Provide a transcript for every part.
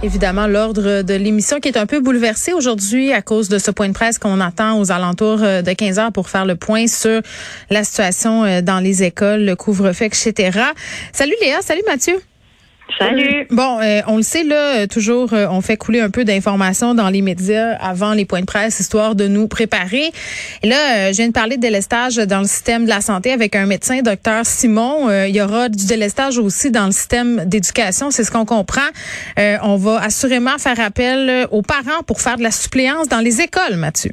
Évidemment, l'ordre de l'émission qui est un peu bouleversé aujourd'hui à cause de ce point de presse qu'on attend aux alentours euh, de 15 heures pour faire le point sur la situation euh, dans les écoles, le couvre-feu, etc. Salut Léa, salut Mathieu. Salut. Bon, euh, on le sait là, toujours, euh, on fait couler un peu d'informations dans les médias avant les points de presse, histoire de nous préparer. Et là, euh, je viens de parler de délestage dans le système de la santé avec un médecin, docteur Simon. il y aura du délestage aussi dans le système d'éducation, c'est ce qu'on comprend. on va assurément faire appel aux parents pour faire de la suppléance dans les écoles, Mathieu.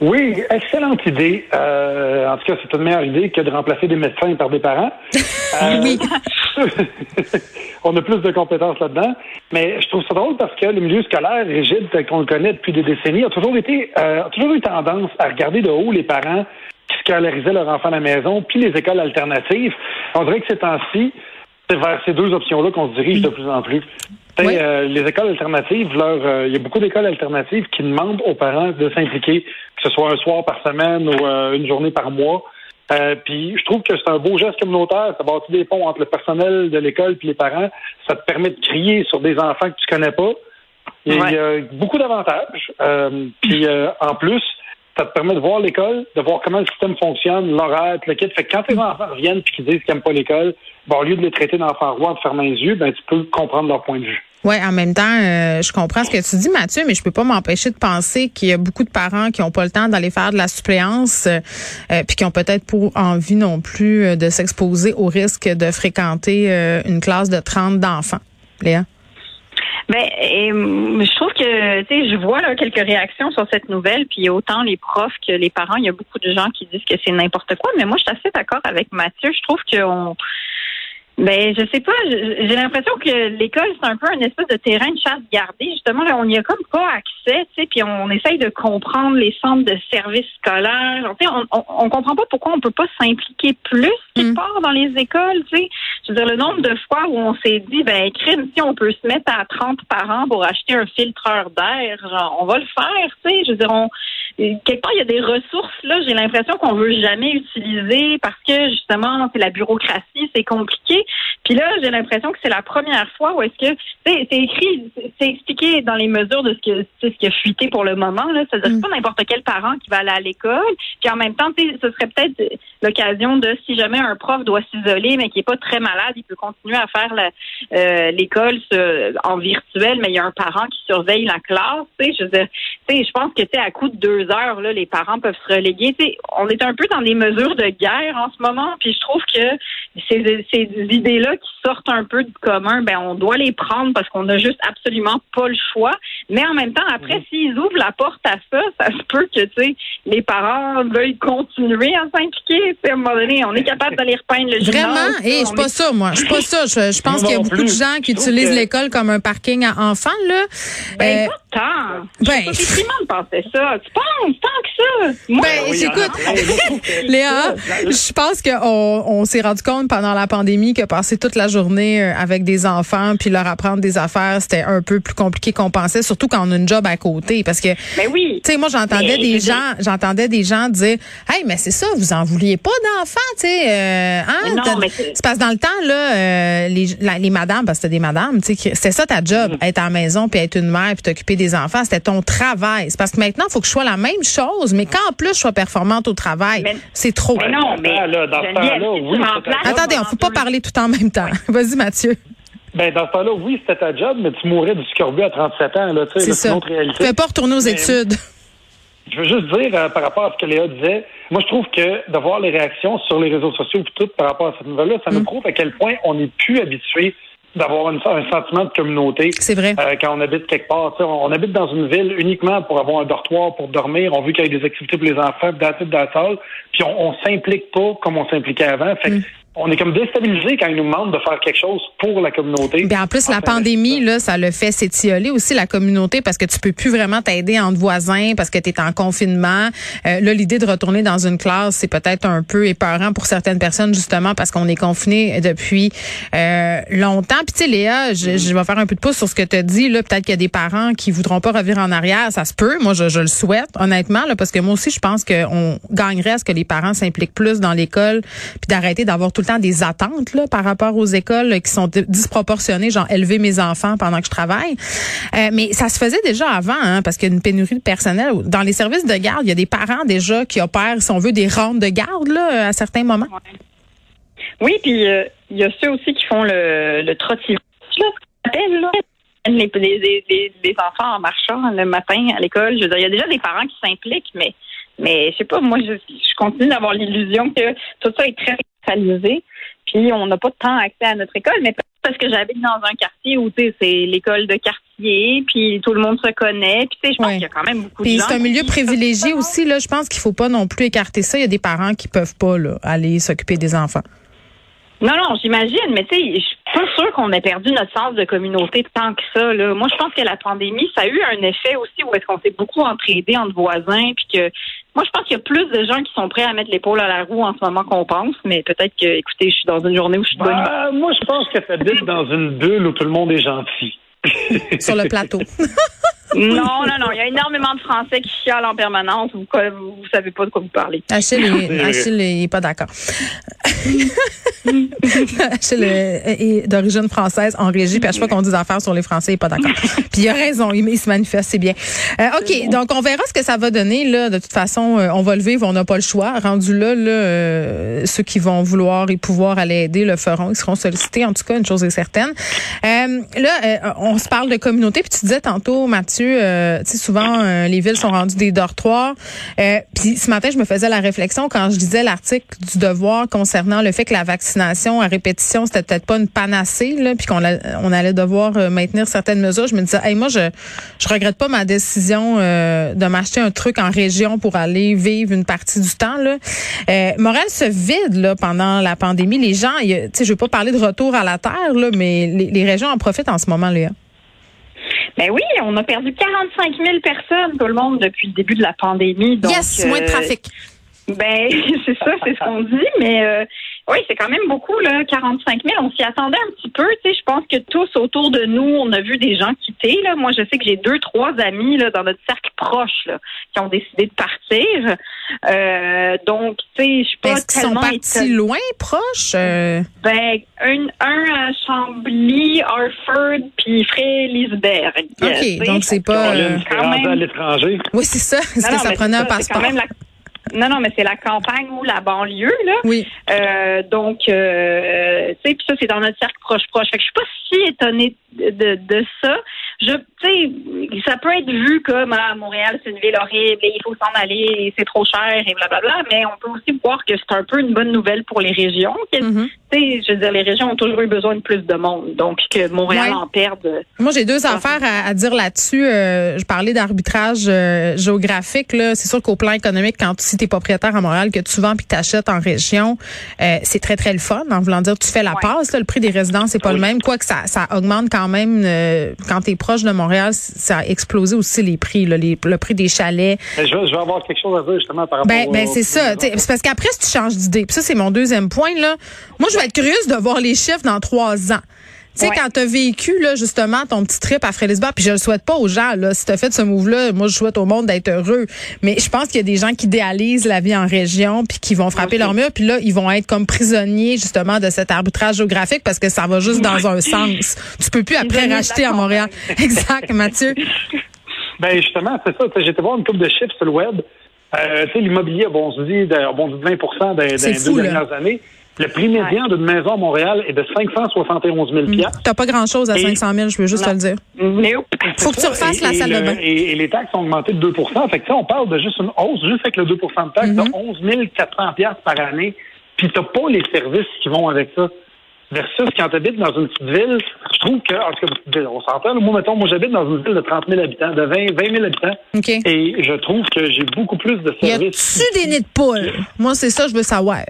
Oui, excellente idée. Euh, en tout cas, c'est une meilleure idée que de remplacer des médecins par des parents. Euh, oui. on a plus de compétences là-dedans. Mais je trouve ça drôle parce que le milieu scolaire rigide tel qu'on le connaît depuis des décennies a toujours été euh, a toujours eu tendance à regarder de haut les parents qui scolarisaient leurs enfants à la maison, puis les écoles alternatives. On dirait que ces temps-ci, c'est vers ces deux options-là qu'on se dirige de plus en plus. Euh, les écoles alternatives, euh, il y a beaucoup d'écoles alternatives qui demandent aux parents de s'impliquer, que ce soit un soir par semaine ou euh, une journée par mois. puis je trouve que c'est un beau geste communautaire. Ça bâtit des ponts entre le personnel de l'école et les parents. Ça te permet de crier sur des enfants que tu connais pas. Il y a beaucoup d'avantages. puis en plus, ça te permet de voir l'école, de voir comment le système fonctionne, l'horaire, le kit. Fait que quand tes enfants reviennent et qu'ils disent qu'ils n'aiment pas l'école, bon, au lieu de les traiter d'enfants rois, de fermer les yeux, ben, tu peux comprendre leur point de vue. Oui, en même temps, euh, je comprends ce que tu dis, Mathieu, mais je peux pas m'empêcher de penser qu'il y a beaucoup de parents qui ont pas le temps d'aller faire de la suppléance, euh, euh puis qui ont peut-être pas envie non plus euh, de s'exposer au risque de fréquenter une classe de 30 d'enfants. Léa? Ben, et, je trouve que, tu sais, je vois là, quelques réactions sur cette nouvelle, puis autant les profs que les parents, il y a beaucoup de gens qui disent que c'est n'importe quoi, mais moi, je suis assez d'accord avec Mathieu. Je trouve qu'on ben, je sais pas. J'ai l'impression que l'école, c'est un peu un espèce de terrain de chasse gardé. Justement, là, on n'y a comme pas accès, tu sais, puis on essaye de comprendre les centres de services scolaires. Tu sais, on, on, on, comprend pas pourquoi on peut pas s'impliquer plus quelque mm. part dans les écoles, tu sais. Je veux dire, le nombre de fois où on s'est dit, ben, crime, si on peut se mettre à 30 parents pour acheter un filtreur d'air, on va le faire, tu sais. Je veux dire, on, quelque part, il y a des ressources, là, j'ai l'impression qu'on veut jamais utiliser parce que, justement, c'est la bureaucratie, c'est compliqué. Puis là, j'ai l'impression que c'est la première fois où est-ce que c'est écrit, c'est expliqué dans les mesures de ce que ce qui a fuité pour le moment. Là, c'est-à-dire mm. pas n'importe quel parent qui va aller à l'école. Puis en même temps, ce serait peut-être l'occasion de si jamais un prof doit s'isoler mais qui est pas très malade, il peut continuer à faire euh, l'école en virtuel, mais il y a un parent qui surveille la classe. Je veux dire, je pense que à coup de deux heures, là, les parents peuvent se reléguer. on est un peu dans des mesures de guerre en ce moment, puis je trouve que ces, ces idées-là qui sortent un peu du commun, ben on doit les prendre parce qu'on n'a juste absolument pas le choix. Mais en même temps, après, s'ils ouvrent la porte à ça, ça se peut que tu sais, les parents veuillent continuer à s'impliquer. À un moment donné, on est capable d'aller repeindre le Vraiment? Vraiment? Eh, je suis pas ça, moi. Je suis pas ça. Je, pense qu'il y a beaucoup de gens qui utilisent l'école comme un parking à enfants, là. Ben, euh, pas tant. Ben, c'est de penser ça. Tu penses tant que ça? Moi, ben, j'écoute. Léa, je pense qu'on on, s'est rendu compte pendant la pandémie que passer toute la journée euh, avec des enfants puis leur apprendre des affaires, c'était un peu plus compliqué qu'on pensait, surtout quand on a une job à côté. Parce que, ben oui. tu sais, moi, j'entendais des gens, j'entendais des gens dire, hey, mais c'est ça, vous en vouliez pas d'enfants, tu sais, euh, hein? C'est parce que dans le temps, là, euh, les, les madames, parce que c'était des madames, tu sais, c'était ça ta job, mm-hmm. être à la maison puis être une mère puis t'occuper des enfants, c'était ton travail. C'est parce que maintenant, il faut que je sois la même chose, mais qu'en plus je sois performante au travail, c'est trop. Mais non, mais Attendez, on ne faut pas parler tout en même temps. Vas-y, Mathieu. Ben, dans ce temps-là, oui, c'était ta job, mais tu mourrais du scorbut à 37 ans, là, tu sais, c'est une autre réalité. Tu ne pas retourner aux études. Je veux juste dire, euh, par rapport à ce que Léa disait, moi, je trouve que de voir les réactions sur les réseaux sociaux et tout par rapport à cette nouvelle-là, ça nous mm. prouve à quel point on n'est plus habitué d'avoir un sentiment de communauté. C'est vrai. Euh, quand on habite quelque part. On, habite dans une ville uniquement pour avoir un dortoir, pour dormir. On veut qu'il y ait des activités pour les enfants, dans la salle. Puis on, on s'implique pas comme on s'impliquait avant. Fait mm. On est comme déstabilisé quand ils nous demandent de faire quelque chose pour la communauté. Bien, en plus, la pandémie, là, ça le fait s'étioler aussi la communauté parce que tu peux plus vraiment t'aider entre voisins parce que tu es en confinement. Euh, là, l'idée de retourner dans une classe, c'est peut-être un peu épeurant pour certaines personnes, justement, parce qu'on est confiné depuis euh, longtemps. Puis, tu sais, Léa, je, je, vais faire un peu de pouce sur ce que tu as dit. Là, peut-être qu'il y a des parents qui voudront pas revenir en arrière. Ça se peut. Moi, je, je le souhaite, honnêtement, là, parce que moi aussi, je pense qu'on gagnerait à ce que les parents s'impliquent plus dans l'école puis d'arrêter d'avoir tout le temps des attentes là, par rapport aux écoles qui sont disproportionnées, genre élever mes enfants pendant que je travaille. Euh, mais ça se faisait déjà avant, hein, parce qu'il y a une pénurie de personnel. Dans les services de garde, il y a des parents déjà qui opèrent, si on veut, des rondes de garde là, à certains moments. Oui, puis euh, il y a ceux aussi qui font le, le trottinette. Les, enfants en marchant le matin à l'école. Il y a déjà des parents qui s'impliquent, mais mais je sais pas, moi je, je continue d'avoir l'illusion que tout ça est très centralisé puis on n'a pas de temps accès à notre école, mais parce que j'habite dans un quartier où c'est l'école de quartier, puis tout le monde se connaît, puis tu sais, je pense qu'il y a quand même beaucoup de gens. c'est un milieu privilégié aussi là, je pense qu'il faut pas non plus écarter ça, il y a des parents qui peuvent pas là, aller s'occuper des enfants. Non, non, j'imagine, mais tu sais, je suis pas sûre qu'on ait perdu notre sens de communauté tant que ça. Là. Moi, je pense que la pandémie, ça a eu un effet aussi où est-ce qu'on s'est beaucoup entraidé entre voisins, puis que moi, je pense qu'il y a plus de gens qui sont prêts à mettre l'épaule à la roue en ce moment qu'on pense, mais peut-être que, écoutez, je suis dans une journée où je suis bonne bah, Moi, je pense que ça habite dans une bulle où tout le monde est gentil. Sur le plateau. Non, non, non. Il y a énormément de Français qui chialent en permanence. Vous, vous, savez pas de quoi vous parlez. Achille, est, Achille est pas d'accord. Achille est d'origine française en régie, puis à chaque fois qu'on dit affaires sur les Français, il est pas d'accord. Puis il a raison, il, se manifeste, c'est bien. Euh, OK, donc on verra ce que ça va donner. Là, de toute façon, euh, on va le vivre, on n'a pas le choix. Rendu là, là euh, ceux qui vont vouloir et pouvoir aller aider le feront. Ils seront sollicités, en tout cas, une chose est certaine. là, on se parle de communauté, puis tu disais tantôt, Mathieu, euh, tu sais, souvent, euh, les villes sont rendues des dortoirs. Euh, puis ce matin, je me faisais la réflexion quand je disais l'article du Devoir concernant le fait que la vaccination à répétition, c'était peut-être pas une panacée, là, puis qu'on on allait devoir maintenir certaines mesures. Je me disais, hey, moi, je je regrette pas ma décision de m'acheter un truc en région pour aller vivre une partie du temps. Là. Montréal se vide là, pendant la pandémie. Les gens, tu sais, je veux pas parler de retour à la terre, là, mais les, les régions en profitent en ce moment, là. Ben oui, on a perdu 45 000 personnes, tout le monde, depuis le début de la pandémie. Donc, yes, moins de trafic. Ben, c'est ça, c'est ce qu'on dit, mais euh, oui, c'est quand même beaucoup, là, 45 000. On s'y attendait un petit peu. Tu sais, je pense que tous autour de nous, on a vu des gens quitter. Là. Moi, je sais que j'ai deux, trois amis là, dans notre cercle proche là, qui ont décidé de partir. Euh, donc, tu sais, je suis pas Est-ce qu'ils sont partis loin, proches? Euh? Ben, un, un à Chambly, Harford, puis Frélisberg. OK, donc c'est pas... Euh, quand même... à l'étranger. Oui, c'est ça. Est-ce que ça prenait un passeport? Non, non, mais c'est la campagne ou la banlieue, là. Oui. Euh, donc, euh, tu sais, puis ça, c'est dans notre cercle proche-proche. Fait que je suis pas si étonnée de, de ça. Je, tu sais, ça peut être vu comme ah, Montréal, c'est une ville horrible et il faut s'en aller, c'est trop cher et blablabla. Mais on peut aussi voir que c'est un peu une bonne nouvelle pour les régions. Mm-hmm. Tu sais, je veux dire, les régions ont toujours eu besoin de plus de monde, donc que Montréal en perde. Moi, j'ai deux affaires à, dire là-dessus. Euh, je parlais d'arbitrage euh, géographique. Là, c'est sûr qu'au plan économique, quand si t'es propriétaire à Montréal, que tu vends puis t'achètes en région, euh, c'est très très le fun. En voulant dire, tu fais la passe. le prix des résidences c'est pas le même. Quoique ça, ça augmente quand même quand t'es proche de Montréal, ça a explosé aussi les prix, là, le prix des chalets. Je vais, je vais, avoir quelque chose à dire justement par rapport. Ben, ben c'est ça. C'est parce qu'après, si tu changes d'idée, puis ça c'est mon deuxième point là. Moi, je vais être curieuse de voir les chiffres dans trois ans. Tu sais, quand tu as vécu, là, justement, ton petit trip à Frélisbar, puis je le souhaite pas aux gens, là, si tu as fait ce move-là, moi, je souhaite au monde d'être heureux. Mais je pense qu'il y a des gens qui idéalisent la vie en région, puis qui vont frapper leur mur, puis là, ils vont être comme prisonniers, justement, de cet arbitrage géographique parce que ça va juste dans un sens. Tu peux plus après racheter à Montréal. exact, Mathieu. Ben, justement, c'est ça. J'étais voir une coupe de chiffres sur le web. Euh, tu sais, l'immobilier a bondi, de, bondi de 20 dans, dans les deux dernières années. Le prix médian d'une maison à Montréal est de 571 000 Tu T'as pas grand-chose à 500 000, je veux juste te le dire. Faut que tu refasses la salle de bain. Et, les taxes ont augmenté de 2% Fait que, on parle de juste une hausse, juste avec le 2% de taxes, de 11 mm-hmm. 400 par année. Puis t'as pas les services qui vont avec ça. Versus quand tu habites dans une petite ville, je trouve que, en tout cas, on s'entend, moi, mettons, moi, j'habite dans une ville de 30 000 habitants, de 20, 20 000 habitants. Et je trouve que j'ai beaucoup plus de services. Y a-tu des nids de poules? Moi, c'est ça, je veux savoir.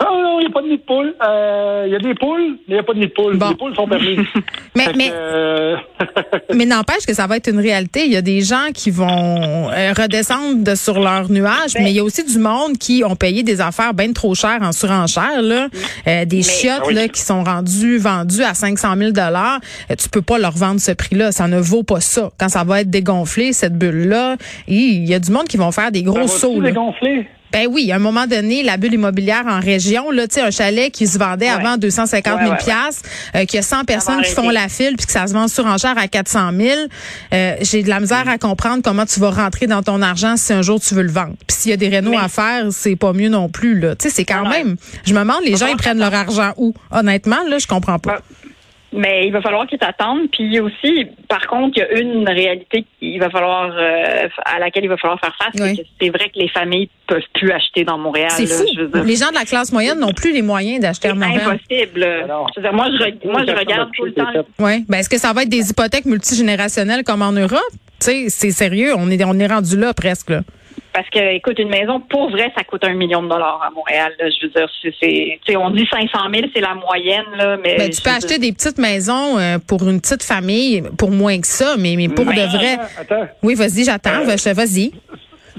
Ah non, il n'y a pas de nid de poule. Euh, Il y a des poules, mais il n'y a pas de nid de poule. Bon. Les poules sont permises. Mais, mais, euh, mais n'empêche que ça va être une réalité. Il y a des gens qui vont euh, redescendre de sur leur nuage, Ben mais il y a aussi du monde qui ont payé des affaires bien trop chères en surenchère. Là. Euh, des chiottes Ah oui. là, qui sont rendues, vendues à 500 000 dollars. Tu peux pas leur vendre ce prix-là. Ça ne vaut pas ça. Quand ça va être dégonflé, cette bulle-là, il y a du monde qui vont faire des gros sauts. là. dégonfler? Ben oui, à un moment donné, la bulle immobilière en région, là, tu sais, un chalet qui se vendait avant 250 000 Ouais, ouais, ouais. piastres, euh, qu'il y a 100 personnes qui font la file puis que ça se vend sur enchère à 400 000, euh, j'ai de la misère à comprendre comment tu vas rentrer dans ton argent si un jour tu veux le vendre. Puis s'il y a des rénaux Mais- à faire, c'est pas mieux non plus, là. Tu sais, c'est quand Non, même, je me demande, les gens, ils prennent leur argent où? Honnêtement, là, je comprends pas. Mais il va falloir qu'ils t'attendent. Puis aussi, par contre, il y a une réalité qu'il va falloir euh, à laquelle il va falloir faire face. Oui. C'est que c'est vrai que les familles peuvent plus acheter dans Montréal. C'est fou. je veux dire. Les gens de la classe moyenne n'ont plus les moyens d'acheter C'est à Montréal. impossible. Alors, Je veux dire, moi, je, moi, regarde tout le temps. Ouais. Ben, est-ce que ça va être des hypothèques multigénérationnelles comme en Europe? Tu sais, c'est sérieux. On est, on est rendu là presque, là. Parce que, écoute, une maison, pour vrai, ça coûte un million de dollars à Montréal. là. Je veux dire, c'est, on dit 500 000, c'est la moyenne, là, mais. Ben, tu peux acheter dire, des petites maisons euh, pour une petite famille pour moins que ça, mais, mais pour Mais- de vrai. Attends, attends. Oui, vas-y, j'attends. Euh, Vas-y.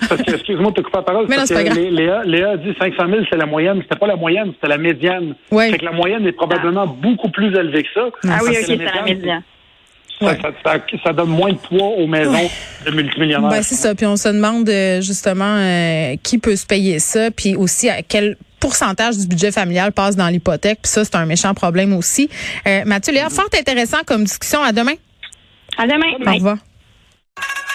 Parce que, excuse-moi de te couper la parole. Mais non, parce c'est pas que grave. Lé- Léa, Léa a dit 500 000, c'est la moyenne. C'était pas la moyenne, c'était la médiane. Ouais. Fait que la moyenne est probablement beaucoup plus élevée que ça. Ah oui, ok, c'est la médiane. Ça, Ouais. ça, ça- ça donne moins de poids aux maisons de multimillionnaires. Ben, c'est ça. Puis on se demande euh, justement euh, qui peut se payer ça, puis aussi à quel pourcentage du budget familial passe dans l'hypothèque. Puis ça, c'est un méchant problème aussi. Euh, Mathieu, Léa, fort intéressant comme discussion. À demain. À demain. Au revoir.